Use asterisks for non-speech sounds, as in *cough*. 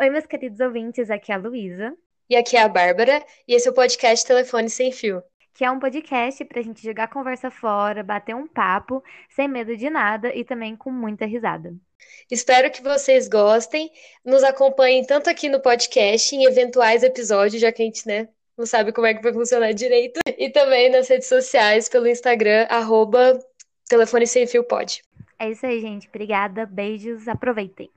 Oi, meus queridos ouvintes, aqui é a Luísa. E aqui é a Bárbara, e esse é o podcast Telefone Sem Fio. Que é um podcast pra gente jogar conversa fora, bater um papo, sem medo de nada e também com muita risada. Espero que vocês gostem, nos acompanhem tanto aqui no podcast, em eventuais episódios, já que a gente, né, não sabe como é que vai funcionar direito, *laughs* e também nas redes sociais, pelo Instagram, arroba Telefone Sem Fio Pode. É isso aí, gente. Obrigada, beijos, aproveitem.